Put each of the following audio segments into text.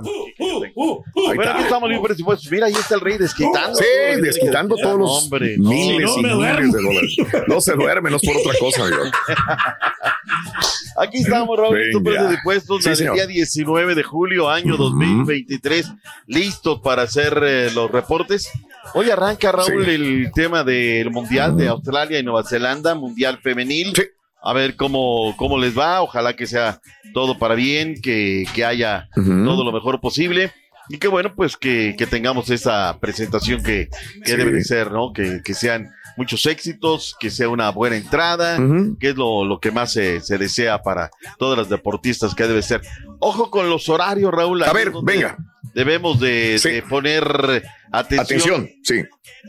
Aquí estamos libres presupuestos. Mira, ahí está el rey desquitando. Sí, desquitando todos los Hombre, miles no, y no miles de dólares. No se duerme, no es por otra cosa, amigo. Aquí estamos, Raúl, Venga. para dispuestos Sí, desde el señor. día 19 de julio, año 2023, listos para hacer eh, los reportes. Hoy arranca, Raúl, Sí. el tema del Mundial de Australia y Nueva Zelanda, Mundial Femenil. A ver cómo, cómo les va, ojalá que sea todo para bien, que, que haya todo lo mejor posible. Y que bueno, pues que, que tengamos esa presentación que, que Sí. debe de ser, ¿no? Que, que sean muchos éxitos, que sea una buena entrada, que es lo, lo que más se, se desea para todas las deportistas que debe ser. Ojo con los horarios, Raúl. A ver, venga. Debemos de, Sí. de poner atención. Atención, sí.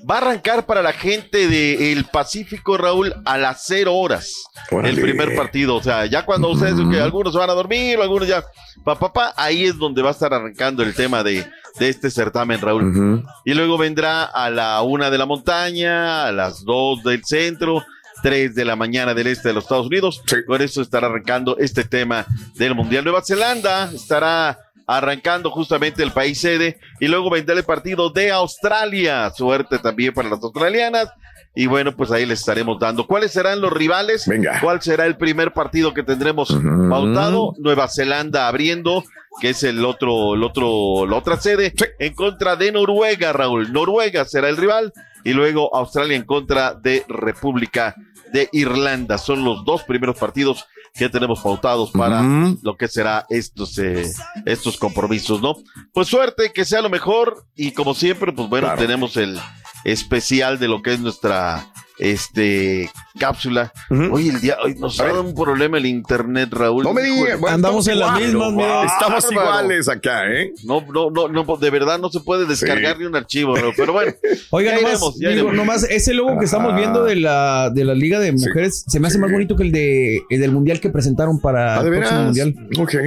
Va a arrancar para la gente del Pacífico, Raúl, a las cero horas. Órale. El primer partido. O sea, ya cuando ustedes, que algunos van a dormir, o algunos ya, pa, pa, pa, ahí es donde va a estar arrancando el tema de, de este certamen, Raúl. Y luego vendrá a la una de la montaña, a las dos del centro, tres de la mañana del este de los Estados Unidos. Sí. Con eso estará arrancando este tema del Mundial. Nueva Zelanda estará arrancando justamente el país sede y luego vendrá el partido de Australia. Suerte también para las australianas. Y bueno, pues ahí les estaremos dando. ¿Cuáles serán los rivales? Venga. ¿Cuál será el primer partido que tendremos pautado? Nueva Zelanda abriendo, que es el otro, el otro, la otra sede, Sí. en contra de Noruega, Raúl. Noruega será el rival. Y luego Australia en contra de República de Irlanda. Son los dos primeros partidos que tenemos pautados para lo que será estos, eh, estos compromisos, ¿no? Pues suerte, que sea lo mejor. Y como siempre, pues bueno, Claro. tenemos el especial de lo que es nuestra este cápsula. Oye, el día hoy nos ha dado un problema el internet, Raúl. No me digas. bueno, Andamos en las mismas. Estamos Bárbaro. iguales acá, ¿eh? No, no, no, no, de verdad no se puede descargar Sí. ni un archivo, Raúl, pero bueno. Oiga, Ya nomás, iremos, ya digo, iremos. nomás ese logo que estamos viendo de la, de la Liga de Sí. Mujeres se me hace Sí. más bonito que el de el del Mundial que presentaron para Ah, ¿de el próximo? Mundial.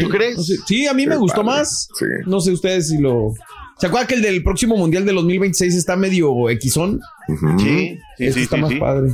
¿Tú crees? No sé, sí, a mí me Qué gustó padre. más. Sí. No sé ustedes si lo... ¿Se acuerdan que el del próximo Mundial de 2026 está medio equizón? Ujú. Sí, sí, Este sí, está sí, más sí. padre.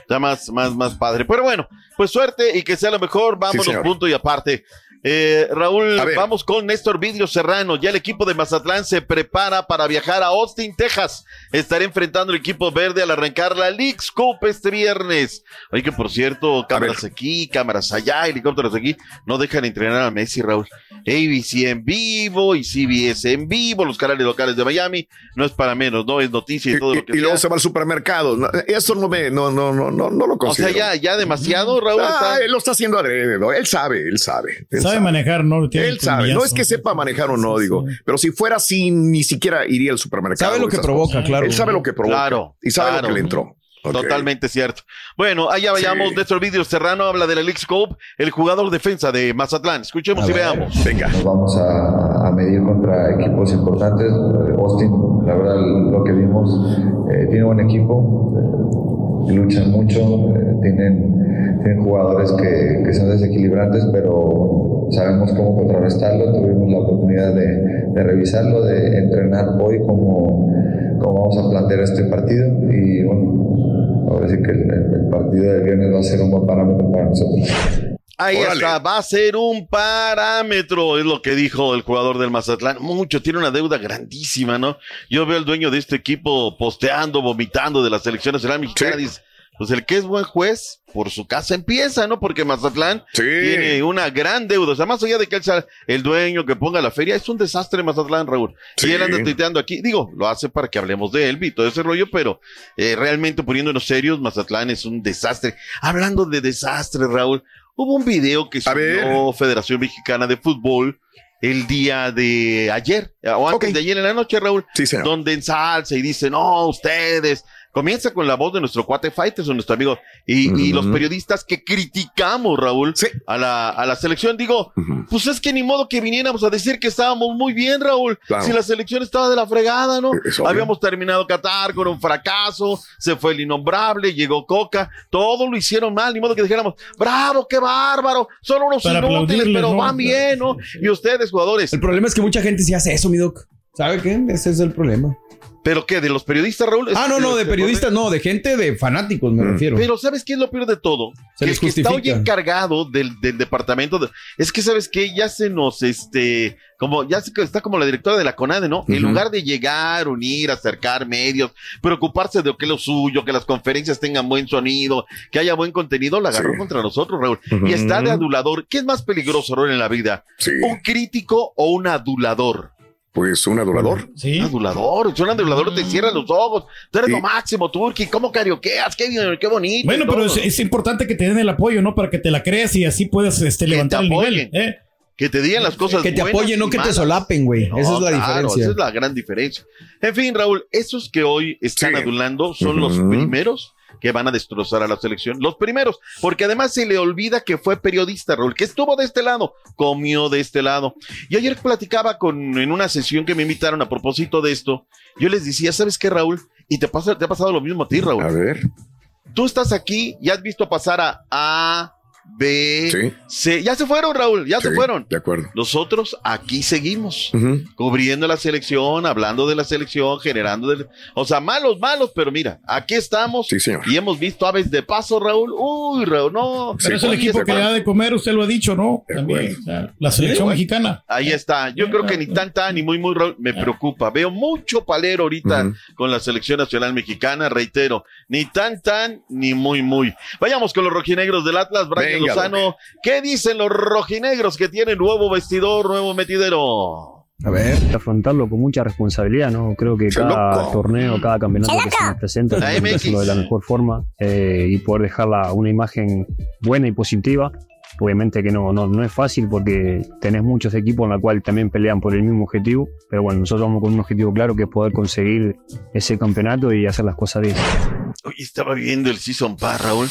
Está más, más, más padre. Pero bueno, pues suerte y que sea lo mejor. Vámonos, señor. punto y aparte. Eh, Raúl, vamos con Néstor Vidrio Serrano. Ya el equipo de Mazatlán se prepara para viajar a Austin, Texas. Estará enfrentando el equipo verde al arrancar la League's Cup este viernes. Oye, que por cierto, cámaras aquí, cámaras allá, helicópteros aquí, no dejan entrenar a Messi, Raúl. ABC en vivo y CBS en vivo, los canales locales de Miami. No es para menos, ¿no? Es noticia y Y, todo y- lo que y luego se va al supermercado. No, Eso no me, no, no, no, no, no lo O sea, considero. ya, ya demasiado, Raúl. Ah, está- él lo está haciendo adrede, ¿no? Él sabe, él sabe. Él Sabe manejar, ¿no? Tiene Él sabe. No es que sepa manejar o no, Sí, digo. sí. Pero si fuera así, ni siquiera iría al supermercado. Sabe lo que provoca, cosas. claro. Él sabe lo que provoca. Claro, Y sabe claro. lo que le entró. Ok. Totalmente cierto. Bueno, allá vayamos. Sí. Nuestro vídeo Serrano habla de la League Scope, el jugador defensa de Mazatlán. Escuchemos y veamos. Venga. Nos vamos a, a medir contra equipos importantes. Eh, Austin, la verdad, lo que vimos, eh, tiene buen equipo, eh, luchan mucho, eh, tienen, tienen jugadores que, que son desequilibrantes, pero sabemos cómo contrarrestarlo. Tuvimos la oportunidad de, revisarlo, de entrenar hoy cómo, cómo vamos a plantear este partido y bueno, ahora sí que el, el partido del viernes va a ser un buen parámetro para nosotros. Ahí Órale. está, va a ser un parámetro, es lo que dijo el jugador del Mazatlán. Mucho, tiene una deuda grandísima, ¿no? Yo veo al dueño de este equipo posteando, vomitando de la selección nacional mexicana. Sí. Dice, pues el que es buen juez, por su casa empieza, ¿no? Porque Mazatlán Sí. tiene una gran deuda. O sea, más allá de que él sea el dueño que ponga la feria, es un desastre Mazatlán, Raúl. Sí. Y él anda tuiteando aquí. Digo, lo hace para que hablemos de él y todo ese rollo, pero eh, realmente poniéndonos serios, Mazatlán es un desastre. Hablando de desastre, Raúl, hubo un video que subió Federación Mexicana de Fútbol el día de ayer, o antes de ayer en la noche, Raúl, Sí, donde ensalza y dice, no, ustedes. Comienza con la voz de nuestro cuate Fighters, nuestro amigo, y, y los periodistas que criticamos, Raúl, Sí. a, la, a la selección. Digo, pues es que ni modo que viniéramos a decir que estábamos muy bien, Raúl. Claro. Si la selección estaba de la fregada, ¿no? Habíamos terminado Qatar con un fracaso, se fue el innombrable, llegó Coca, todo lo hicieron mal, ni modo que dijéramos, bravo, qué bárbaro, son unos Para inútiles, pero ¿no? van bien, ¿no? Y ustedes, jugadores, El problema es que mucha gente sí hace eso, mi doc. ¿Sabe qué? Ese es el problema. ¿Pero qué? ¿De los periodistas, Raúl? Ah, no, no, de periodistas no, de gente de fanáticos me Mm. refiero. Pero ¿sabes qué es lo peor de todo? Se que les el que está hoy encargado del, del departamento de- es que sabes que ya se nos este como ya se, está como la directora de la CONADE, ¿no? En lugar de llegar, unir, acercar medios, preocuparse de que lo suyo, que las conferencias tengan buen sonido, que haya buen contenido, la agarró Sí. contra nosotros, Raúl. Y está de adulador. ¿Qué es más peligroso, Raúl, en la vida? Sí. ¿Un crítico o un adulador? Pues un adorador. Sí. Un adulador, es un adulador, te cierra los ojos. Tú eres Sí. lo máximo, Turki. ¿Cómo carioqueas? Qué, qué bonito. Bueno, pero es, es importante que te den el apoyo, ¿no? Para que te la creas y así puedas este, te levantar el nivel. ¿eh? que te digan las cosas que te buenas apoyen, no que te solapen, güey. No, Esa es la claro, diferencia. Esa es la gran diferencia. En fin, Raúl, esos que hoy están Sí. adulando son los primeros que van a destrozar a la selección. Los primeros, porque además se le olvida que fue periodista, Raúl, que estuvo de este lado, comió de este lado. Y ayer platicaba con, en una sesión que me invitaron a propósito de esto, yo les decía, ¿sabes qué, Raúl? Y te, pasa, te ha pasado lo mismo a ti, Raúl. A ver. Tú estás aquí y has visto pasar a A, B, Sí. C. Ya se fueron, Raúl, ya se fueron. De acuerdo. Nosotros aquí seguimos cubriendo la selección, hablando de la selección, generando, de- o sea, malos, malos, pero mira, aquí estamos Sí, señor. y hemos visto aves de paso, Raúl. Uy, Raúl, no. Pero es el equipo que le da de comer, usted lo ha dicho, ¿no? De También, la selección mexicana. Ahí está. Yo creo que ni tan tan ni muy muy Raúl, me preocupa. Veo mucho palero ahorita con la selección nacional mexicana, reitero, ni tan tan ni muy muy. Vayamos con los rojinegros del Atlas, Brian Venga, Lozano. ¿Qué dicen los rojinegros que tienen nuevo vestidor, nuevo metidero? A ver. afrontarlo con mucha responsabilidad, ¿no? Creo que ¡Qué cada loco! torneo, cada campeonato que se nos presenta, tenemos que hacerlo de la mejor forma eh, y poder dejarla una imagen buena y positiva. Obviamente que no, no, no es fácil porque tenés muchos equipos en la cual también pelean por el mismo objetivo, pero bueno, nosotros vamos con un objetivo claro que es poder conseguir ese campeonato y hacer las cosas bien. Hoy estaba viendo el Season Pass, Raúl.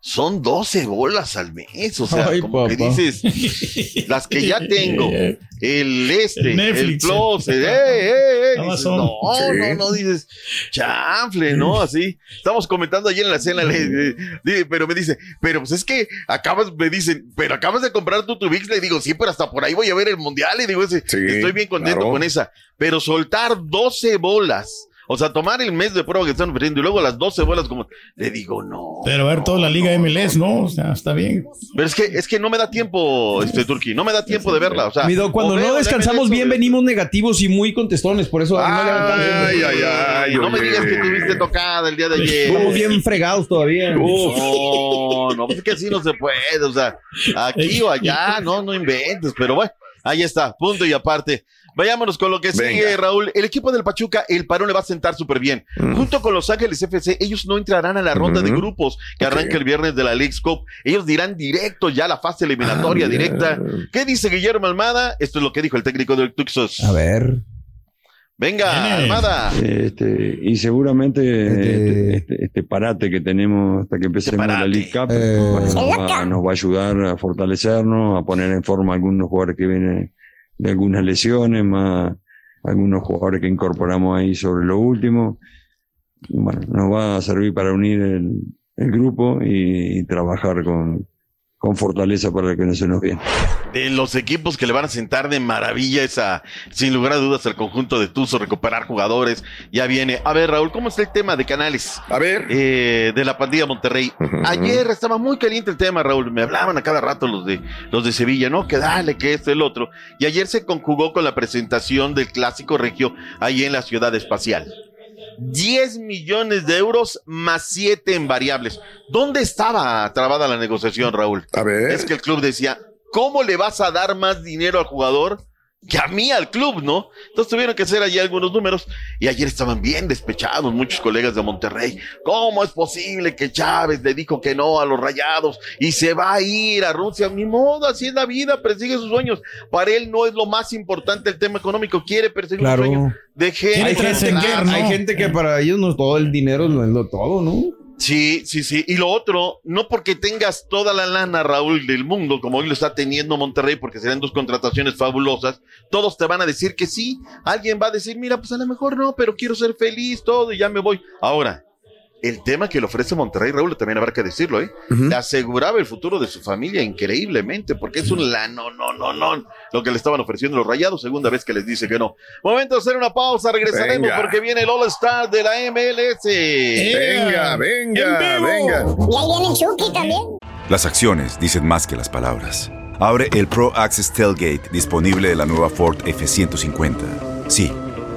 Son 12 bolas al mes. O sea, Ay, como que dices, las que ya tengo, el este, El el, Netflix, Plus, eh. el, eh, eh, eh, dices, Amazon. no, no, no, dices, chanfle, ¿no? Así. Estamos comentando ayer en la cena, le- le- le- pero me dice, pero pues es que acabas, me dicen, pero acabas de comprar tu Tubix, le digo, sí, pero hasta por ahí voy a ver el mundial, y digo, ese, Sí, estoy bien contento claro. con esa, pero soltar 12 bolas. O sea, tomar el mes de prueba que están ofreciendo y luego las 12 bolas como, le digo, no. Pero ver toda la liga MLS, ¿no? O sea, está bien. Pero es que, es que no me da tiempo, este Turki, no me da tiempo de verla. O sea, cuando no descansamos bien, venimos negativos y muy contestones. Por eso. Ay, ay, ay. no me digas que tuviste tocada el día de ayer. Estamos bien fregados todavía. No, no, pues es que así no se puede. O sea, aquí o allá, no, no inventes. Pero bueno, ahí está, punto y aparte. Vayámonos con lo que sigue, Venga. Raúl. El equipo del Pachuca, el parón le va a sentar súper bien. Mm. Junto con Los Ángeles FC, ellos no entrarán a la ronda de grupos que Ok. arranca el viernes de la League's Cup. Ellos dirán directo ya la fase eliminatoria Ah, directa. ¿Qué dice Guillermo Almada? Esto es lo que dijo el técnico del Tuxos. A ver. Venga. Almada. Este, y seguramente Este- este, este- este parate que tenemos hasta que empecemos la. League Cup Eh. bueno, nos, va, nos va a ayudar a fortalecernos, a poner en forma algunos jugadores que vienen de algunas lesiones, más algunos jugadores que incorporamos ahí sobre lo último. Bueno, nos va a servir para unir el, el grupo y, y trabajar con, con fortaleza para que no se nos viene. De los equipos que le van a sentar de maravilla esa, sin lugar a dudas, el conjunto de Tuzo, recuperar jugadores, ya viene. A ver, Raúl, ¿cómo está el tema de Canales? A ver. Eh, de la pandilla Monterrey. Ayer estaba muy caliente el tema, Raúl. Me hablaban a cada rato los de, los de Sevilla, ¿no? Que dale, que esto, el otro. Y ayer se conjugó con la presentación del clásico regio ahí en la ciudad espacial. 10 millones de euros más 7 en variables. ¿Dónde estaba trabada la negociación, Raúl? A ver. Es que el club decía, ¿cómo le vas a dar más dinero al jugador que a mí al club, ¿no? Entonces tuvieron que hacer allí algunos números y ayer estaban bien despechados muchos colegas de Monterrey. ¿Cómo es posible que Chávez le dijo que no a los rayados y se va a ir a Rusia? Ni modo, así es la vida, persigue sus sueños. Para él no es lo más importante el tema económico, quiere perseguir Claro. un sueño. Deje Hay gente, que, hay gente que para ellos no todo el dinero no es lo todo, ¿no? Sí, sí, sí. Y lo otro, no porque tengas toda la lana, Raúl, del mundo, como hoy lo está teniendo Monterrey, porque serán dos contrataciones fabulosas, todos te van a decir que sí. Alguien va a decir, mira, pues a lo mejor no, pero quiero ser feliz, todo, y ya me voy. Ahora, el tema que le ofrece Monterrey, Raúl, también habrá que decirlo, ¿eh? Le aseguraba el futuro de su familia increíblemente, porque es un la no, no, no, no, lo que le estaban ofreciendo los rayados, segunda vez que les dice que no. Momento de hacer una pausa, regresaremos Venga. porque viene el All Star de la MLS. Venga, venga, venga. Y ahí viene Chucky también. Las acciones dicen más que las palabras. Abre el Pro Access Tailgate disponible de la nueva Ford F-150. Sí,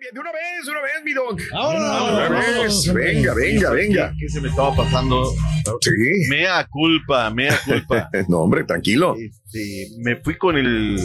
De una vez, una vez, mi don. Ahora, Una vez. Venga, venga, venga. ¿Qué se me estaba pasando? Sí. Mea culpa, mea culpa. No, hombre, tranquilo. Este, me fui con el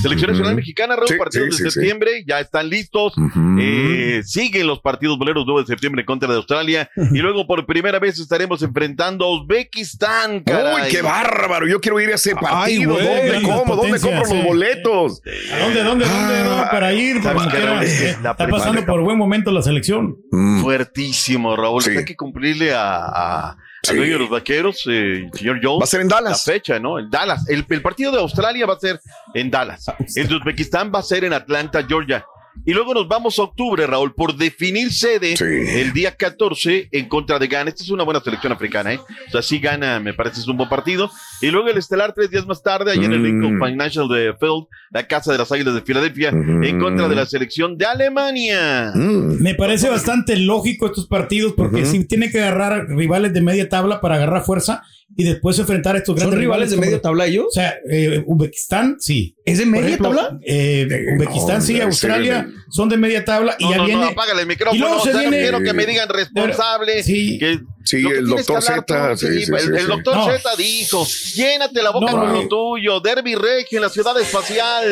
Selección Nacional Mexicana, Raúl, Sí, partidos sí, de sí, sí. septiembre, ya están listos. Eh, siguen los partidos boleros 9 de septiembre contra de Australia. y luego por primera vez estaremos enfrentando a Uzbekistán, caray. Uy, qué bárbaro. Yo quiero ir a ese Ay, partido. güey. ¿Dónde, cómo? ¿Dónde compro sí. los boletos? ¿A dónde, dónde, dónde? no? Para ir, ¿Sabes como? Es que la está pasando por buen momento la selección. Mm. Fuertísimo, Raúl. Sí. Hay que cumplirle a, a, Sí. al dueño de los vaqueros, eh, el señor Jones. Va a ser en Dallas. La fecha, ¿no? En Dallas. El, el partido de Australia va a ser en Dallas. El de Uzbekistán va a ser en Atlanta, Georgia. Y luego nos vamos a octubre, Raúl, por definir sede Sí. el día 14 en contra de Ghana. Esta es una buena selección africana, ¿eh? O sea, sí gana, me parece, es un buen partido. Y luego el estelar tres días más tarde, allá en el Mm. Lincoln Financial de Field, la casa de las Águilas de Filadelfia, en contra de la selección de Alemania. Mm. Me parece bastante lógico estos partidos porque si tiene que agarrar rivales de media tabla para agarrar fuerza y después enfrentar a estos ¿Son grandes rivales de media tabla ellos? O sea, eh, Uzbekistán, sí. ¿Es de media ejemplo, tabla? eh, Eh, Uzbekistán, no, sí, Australia sí. son de media tabla y No, ya no, viene. no, apágale el micrófono. Y luego o se sea, no viene- quiero que me digan responsable. Sí. que Sí, el doctor Z. Sí, sí, el, doctor No. Z dijo, llénate la boca No, con no. lo tuyo, Derby Regio en la ciudad espacial.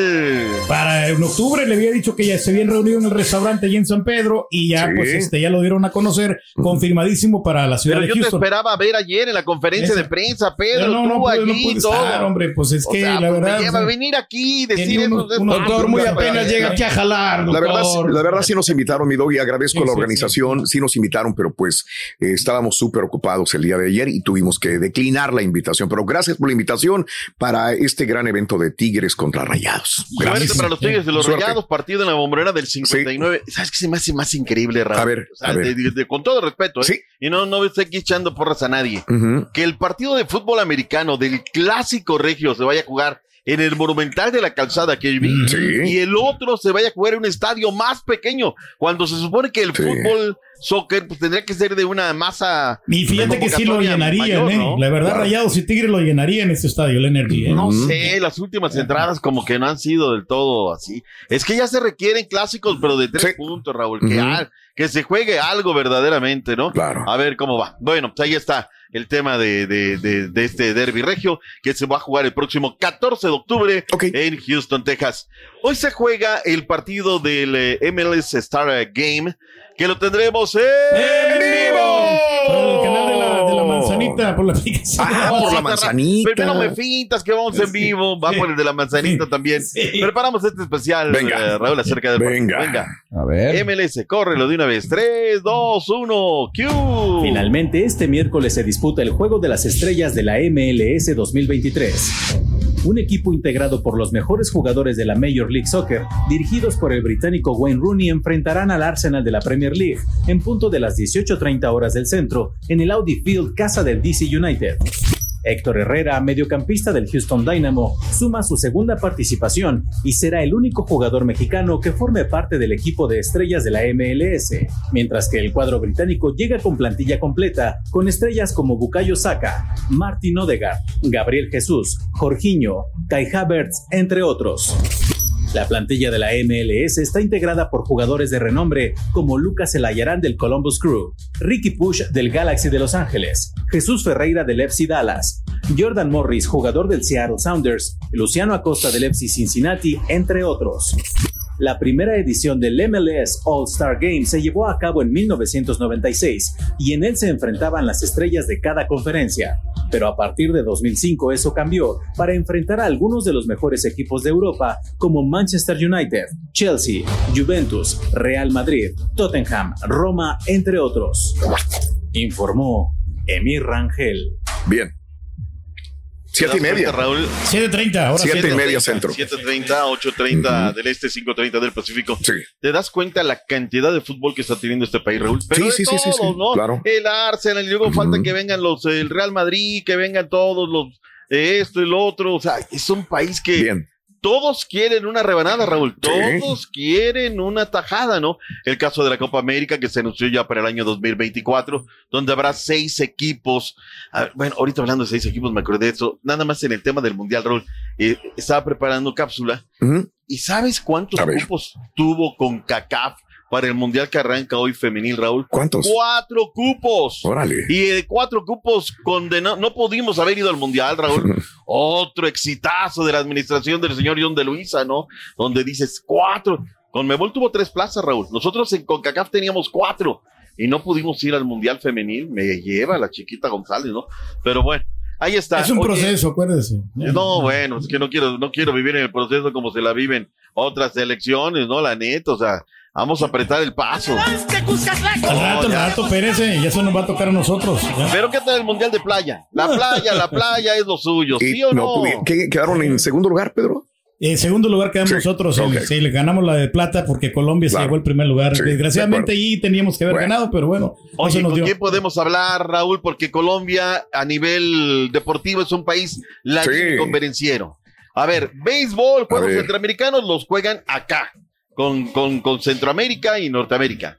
Para en octubre le había dicho que ya se habían reunido en el restaurante allí en San Pedro y ya Sí. pues este ya lo dieron a conocer confirmadísimo para la ciudad Pero de yo te Houston. esperaba ver ayer en la conferencia Esa- de prensa, Pedro, no, tú no allí, todo. estar, hombre, pues es O que sea, la pues, verdad lleva o venir aquí y decir eso. Doctor, muy apenas llega aquí a jalar. La verdad, la verdad sí nos invitaron, mi dog, y agradezco a la organización, sí. nos invitaron, pero pues eh, estábamos súper ocupados el día de ayer y tuvimos que declinar la invitación. Pero gracias por la invitación para este gran evento de Tigres contra Rayados. Gracias. para los Tigres de los Suerte. Rayados, partido en la bombonera del 59. ¿Sabes qué se me hace más increíble, Raúl? A ver, O sea, a ver. de- de- de- con todo respeto, ¿eh? Sí. Y no, no estoy aquí echando porras a nadie. Que el partido de fútbol americano del clásico regio se vaya a jugar en el Monumental de la Calzada Kirby Mm, Sí. y el otro se vaya a jugar en un estadio más pequeño, cuando se supone que el Sí. fútbol soccer, pues tendría que ser de una masa. Y fíjate que sí lo llenarían, mayor, ¿eh? ¿no? La verdad, Claro. Rayados y Tigres lo llenarían en este estadio, el Energy. ¿eh? No sé, las últimas entradas como que no han sido del todo así. Es que ya se requieren clásicos, pero de tres puntos, Raúl. Que, que se juegue algo verdaderamente, ¿no? Claro. A ver cómo va. Bueno, pues ahí está el tema de, de, de, de este derby regio que se va a jugar el próximo 14 de octubre en Houston, Texas. Hoy se juega el partido del eh, MLS Star Game que lo tendremos en vivo. Manzanita, por la aplicación. Ah, por la manzanita. Primero me fintas que vamos en vivo. Va por el de la manzanita también. Preparamos este especial, Venga. eh, Raúl, acerca del. Venga. Venga. A ver. MLS, córrelo de una vez. 3, 2, 1, Q. Finalmente, este miércoles se disputa el Juego de las Estrellas de la MLS 2023. Un equipo integrado por los mejores jugadores de la Major League Soccer, dirigidos por el británico Wayne Rooney, enfrentarán al Arsenal de la Premier League en punto de las 18.30 horas del centro en el Audi Field, casa del DC United. Héctor Herrera, mediocampista del Houston Dynamo, suma su segunda participación y será el único jugador mexicano que forme parte del equipo de estrellas de la MLS, mientras que el cuadro británico llega con plantilla completa, con estrellas como Bukayo Saka, Martin Odegaard, Gabriel Jesús, Jorginho, Kai Havertz, entre otros. La plantilla de la MLS está integrada por jugadores de renombre como Lucas Elayarán del Columbus Crew, Ricky Push del Galaxy de Los Ángeles, Jesús Ferreira del FC Dallas, Jordan Morris, jugador del Seattle Sounders, Luciano Acosta del FC Cincinnati, entre otros. La primera edición del MLS All-Star Game se llevó a cabo en 1996 y en él se enfrentaban las estrellas de cada conferencia. Pero a partir de 2005 eso cambió para enfrentar a algunos de los mejores equipos de Europa como Manchester United, Chelsea, Juventus, Real Madrid, Tottenham, Roma, entre otros. Informó Emir Rangel. Bien. Siete y ¿Te das media. cuenta, Raúl. 7.30, ahora Siete y 7. media centro. 7.30, 8.30 del este, 5.30 del Pacífico. Sí. ¿Te das cuenta la cantidad de fútbol que está teniendo este país, Raúl? Pero Sí, de sí, sí, sí, sí, ¿no? claro. El Arsenal, y luego falta que vengan los, el Real Madrid, que vengan todos los, eh, esto y lo otro. O sea, es un país que Bien. Todos quieren una rebanada, Raúl. Todos quieren una tajada, ¿no? El caso de la Copa América que se anunció ya para el año 2024, donde habrá seis equipos. Ah, bueno, ahorita hablando de seis equipos, me acordé de eso. Nada más en el tema del Mundial, Raúl. eh, estaba preparando cápsula. ¿Y sabes cuántos cupos tuvo con CACAF para el Mundial que arranca hoy femenil, Raúl? ¿Cuántos? Cuatro cupos. Órale. Y de cuatro cupos condena no pudimos haber ido al Mundial, Raúl. Otro exitazo de la administración del señor John de Luisa, ¿no? Donde dices cuatro. Conmebol tuvo tres plazas, Raúl. Nosotros en CONCACAF teníamos cuatro y no pudimos ir al Mundial Femenil. Me lleva la chiquita González, ¿no? Pero bueno, ahí está. Es un Oye, proceso, acuérdese. No, bueno, es que no quiero, no quiero vivir en el proceso como se la viven otras elecciones, ¿no? La neta, o sea, vamos a apretar el paso. Al rato, al rato, espérese, y eso nos va a tocar a nosotros. ya. Pero ¿qué tal el Mundial de Playa? La playa, la playa es lo suyo, ¿sí o no? pudi- ¿qué- ¿Quedaron en segundo lugar, Pedro? En segundo lugar quedamos Sí, nosotros. el- ok. sí, le ganamos la de plata porque Colombia se llevó el primer lugar. Sí, de Desgraciadamente acuerdo. ahí teníamos que haber Bueno. ganado, pero bueno, no Oye, nos ¿con dio. quién podemos hablar, Raúl? Porque Colombia a nivel deportivo es un país latino Sí. conferenciero. A ver, béisbol, juegos centroamericanos los juegan acá, con, con, con Centroamérica y Norteamérica.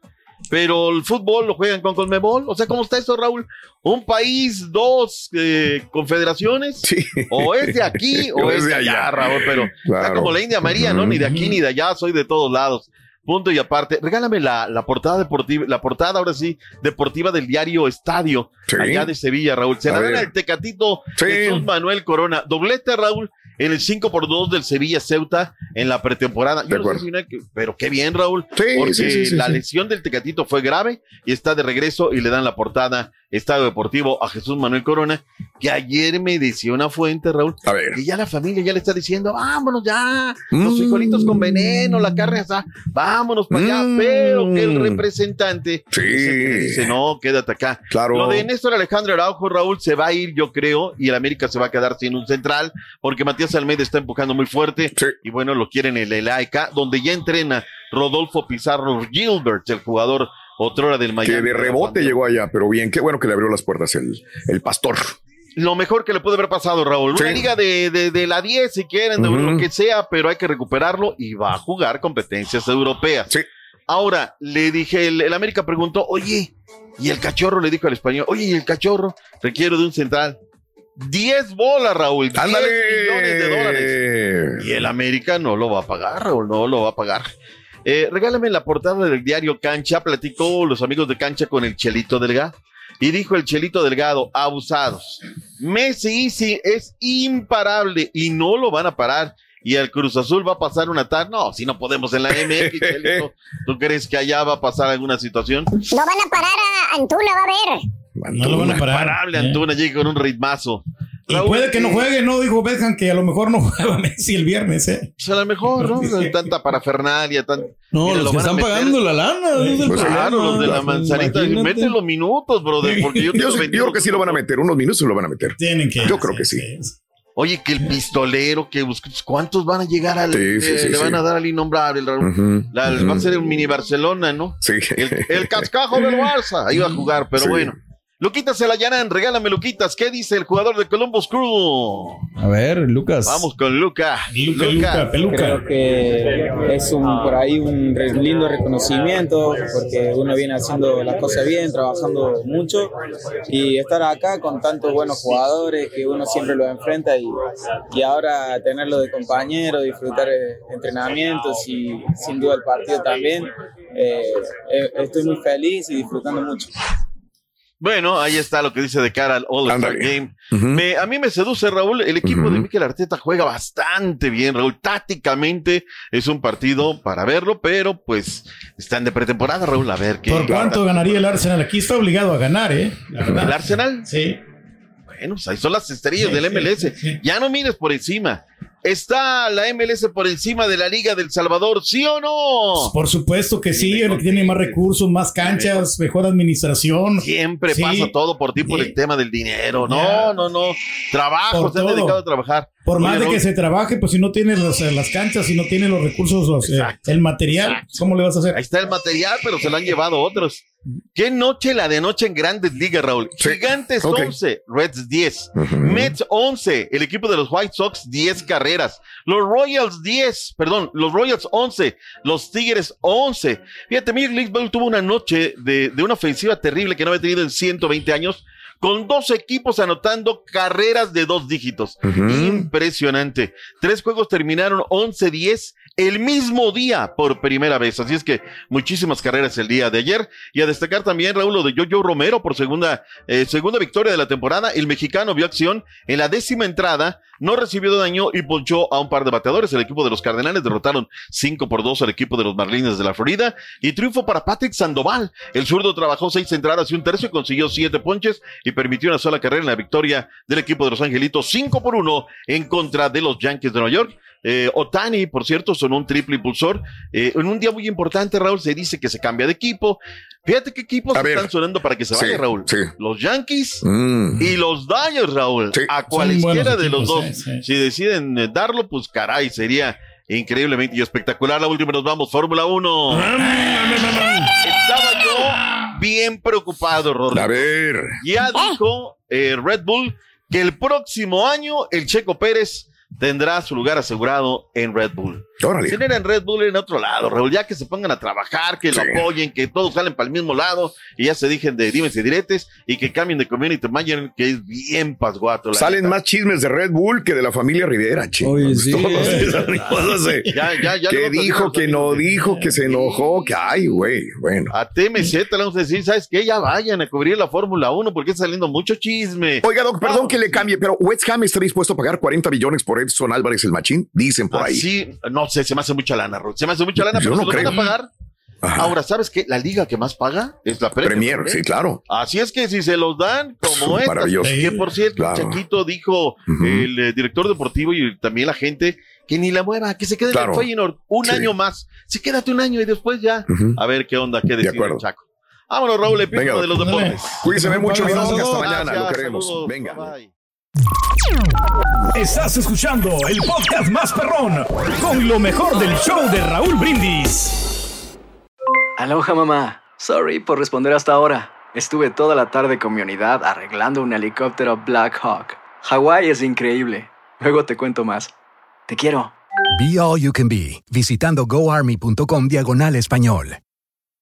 Pero el fútbol lo juegan con Conmebol. O sea, ¿cómo está eso, Raúl? ¿Un país, dos eh, confederaciones? Sí. O es de aquí o es de allá, Raúl. Pero está Claro. como la India María, ¿no? Ni de aquí ni de allá, soy de todos lados. Punto y aparte. Regálame la, la portada deportiva, la portada ahora sí, deportiva del diario Estadio, Sí. allá de Sevilla, Raúl. Se A la dan ver. al Tecatito Sí. Jesús Manuel Corona. Doblete, Raúl, en el 5 por 2 del Sevilla Ceuta en la pretemporada. Yo no sé acuerdo. si una- pero qué bien, Raúl. Sí, porque la lesión del Tecatito fue grave y está de regreso y le dan la portada Estado Deportivo a Jesús Manuel Corona, que ayer me decía una fuente, Raúl, A ver. que ya la familia ya le está diciendo, vámonos ya, los Mm. frijolitos con veneno, la carne asada, vámonos para allá, Mm. pero que el representante Sí. dice, no, quédate acá. Claro. Lo de Néstor Alejandro Araujo, Raúl, se va a ir, yo creo, y el América se va a quedar sin un central, porque Matías Almeida está empujando muy fuerte, Sí. y bueno, lo quieren en el AEK, donde ya entrena Rodolfo Pizarro Gilbert, el jugador otrora del Miami. Que de rebote llegó allá, pero bien, qué bueno que le abrió las puertas el, el pastor. Lo mejor que le puede haber pasado, Raúl. Una Sí. liga de, de, de la 10, si quieren, de lo que sea, pero hay que recuperarlo y va a jugar competencias europeas. Sí. Ahora, le dije, el, el América preguntó, oye, y el cachorro le dijo al español, oye, y el cachorro, requiero de un central. 10 bolas, Raúl. 10 Ándale. millones de dólares. Y el América no lo va a pagar, Raúl, no lo va a pagar. Eh, regálame la portada del diario Cancha. Platicó los amigos de Cancha con el Chelito Delgado. Y dijo el Chelito Delgado, abusados. Messi sí, es imparable y no lo van a parar. Y el Cruz Azul va a pasar una tarde. No, si no podemos en la MX, Chelito. ¿Tú crees que allá va a pasar alguna situación? No van a parar a Antuna, va a ver. No lo van a parar. Imparable, ¿eh? Antuna llega con un ritmazo. Y Raúl, puede que no juegue, ¿no? Dijo Beckham que a lo mejor no juega Messi el viernes, ¿eh? Pues a lo mejor, ¿no? Tanta parafernalia, tan... No, Mira, los lo que están meter. pagando la lana. Pues problema. Claro, los de la manzanita. Mete los minutos, brother, porque yo Yo, quiero sí- yo 22 creo que sí lo van a meter, unos minutos lo van a meter. Tienen que. Yo creo que sí. Oye, que el pistolero, que ¿cuántos van a llegar al. Sí, sí, eh, sí, le sí. van a dar al innombrable, el La-. Va a ser un mini Barcelona, ¿no? Sí. El, el cascajo del Barça, ahí va a jugar, pero Sí. bueno. Luquitas se la llanan, regálame Luquitas. ¿Qué dice el jugador de Columbus Crew? A ver, Lucas. Vamos con Luca. Luca, Luca, peluca. Creo que es un, por ahí un lindo reconocimiento porque uno viene haciendo las cosas bien, trabajando mucho y estar acá con tantos buenos jugadores que uno siempre los enfrenta y, y ahora tenerlo de compañero, disfrutar eh, entrenamientos y sin duda el partido también. eh, eh, estoy muy feliz y disfrutando mucho. Bueno, ahí está lo que dice de cara al All-Star. Game. Me- a mí me seduce, Raúl. El equipo de Mikel Arteta juega bastante bien, Raúl. Tácticamente es un partido para verlo, pero pues están de pretemporada, Raúl. A ver qué. ¿Por cuánto ganaría el Arsenal? Aquí está obligado a ganar, ¿eh? La verdad. ¿El Arsenal? Sí. Bueno, pues ahí son las estrellas Sí, del sí, MLS. sí, sí. Ya no mires por encima. ¿Está la MLS por encima de la Liga del Salvador, sí o no? Por supuesto que sí, que tiene más recursos, más canchas, mejor administración. Siempre Sí. pasa todo por ti, por Sí. el tema del dinero. No, no, no. Trabajo, Por se han todo. dedicado a trabajar. Por Oye, más de que se trabaje, pues si no tienes los- las canchas, si no tienes los recursos, los, eh, el material, Exacto. ¿cómo le vas a hacer? Ahí está el material, pero se lo han llevado otros. ¿Qué noche la de noche en grandes ligas, Raúl? Sí. Gigantes Ok. 11, Reds 10, Ujú. Mets 11, el equipo de los White Sox 10 carreras, los Royals 10, perdón, los Royals 11, los Tigres 11. Fíjate, Major League Baseball tuvo una noche de, de una ofensiva terrible que no había tenido en 120 años, con dos equipos anotando carreras de dos dígitos. Impresionante. Tres juegos terminaron 11-10 el mismo día por primera vez. Así es que muchísimas carreras el día de ayer. Y a destacar también, Raúl, de Jojo Romero por segunda, eh, segunda victoria de la temporada. El mexicano vio acción en la décima entrada, no recibió daño y ponchó a un par de bateadores. El equipo de los Cardenales derrotaron 5 por 2 al equipo de los Marlins de la Florida. Y triunfo para Patrick Sandoval. El zurdo trabajó seis entradas y un tercio, consiguió siete ponches y permitió una sola carrera en la victoria del equipo de los Angelitos 5 por 1 en contra de los Yankees de Nueva York. Eh, Otani, por cierto, son un triple impulsor. Eh, en un día muy importante, Raúl, se dice que se cambia de equipo. Fíjate qué equipos ver. están sonando para que se Sí, vaya, Raúl. sí. Los Yankees Mm. y los Dodgers, Raúl. Sí. A buenos de los dos. sí, sí. Si deciden eh, darlo, pues caray, sería increíblemente y espectacular. La última nos vamos, Fórmula 1. Estaba yo bien preocupado, Rodrigo. A ver. Ya dijo eh, Red Bull que el próximo año el Checo Pérez tendrá su lugar asegurado en Red Bull. Órale. Si no era en Red Bull, era en otro lado, Raúl. Ya que se pongan a trabajar, que lo apoyen, que todos salen para el mismo lado y ya se dejen de dimes y diretes y que cambien de community manager, que es bien pasguato. Salen neta. más chismes de Red Bull que de la familia Rivera, chicos. Oye, sí. Ya, ya, ya que dijo, que no dijo, que se enojó, que ay, güey, bueno. A TMZ le vamos a decir, ¿sabes qué? Ya vayan a cubrir la Fórmula 1 porque está saliendo mucho chisme. Oiga, Doc, perdón que le cambie, pero West Ham está dispuesto a pagar 40 billones por Edson Álvarez el Machín, dicen por ahí. Así, no sé, se me hace mucha lana, Raúl. Se me hace mucha lana, Yo pero no se lo van creo. a pagar. Ajá. Ahora, ¿sabes qué? La liga que más paga es la Premier. Premier, ¿ok? sí, claro. Así es que si se los dan como Maravilloso. que por cierto, Claro. Chaquito dijo el eh, director deportivo y también la gente que ni la mueva, que se quede Claro. en el Feyenoord un Sí. año más. Sí, quédate un año y después ya. A ver qué onda, qué decide el Chaco. Vámonos, Raúl, Venga, de los deportes. Cuídense mucho. Doc, hasta Gracias, mañana, lo queremos. saludos, Venga. bye. Estás escuchando el podcast más perrón con lo mejor del show de Raúl Brindis. Aloha mamá. Sorry por responder hasta ahora. Estuve toda la tarde con mi unidad arreglando un helicóptero Black Hawk. Hawái es increíble. Luego te cuento más. Te quiero. Be All You Can Be, visitando goarmy.com diagonal español.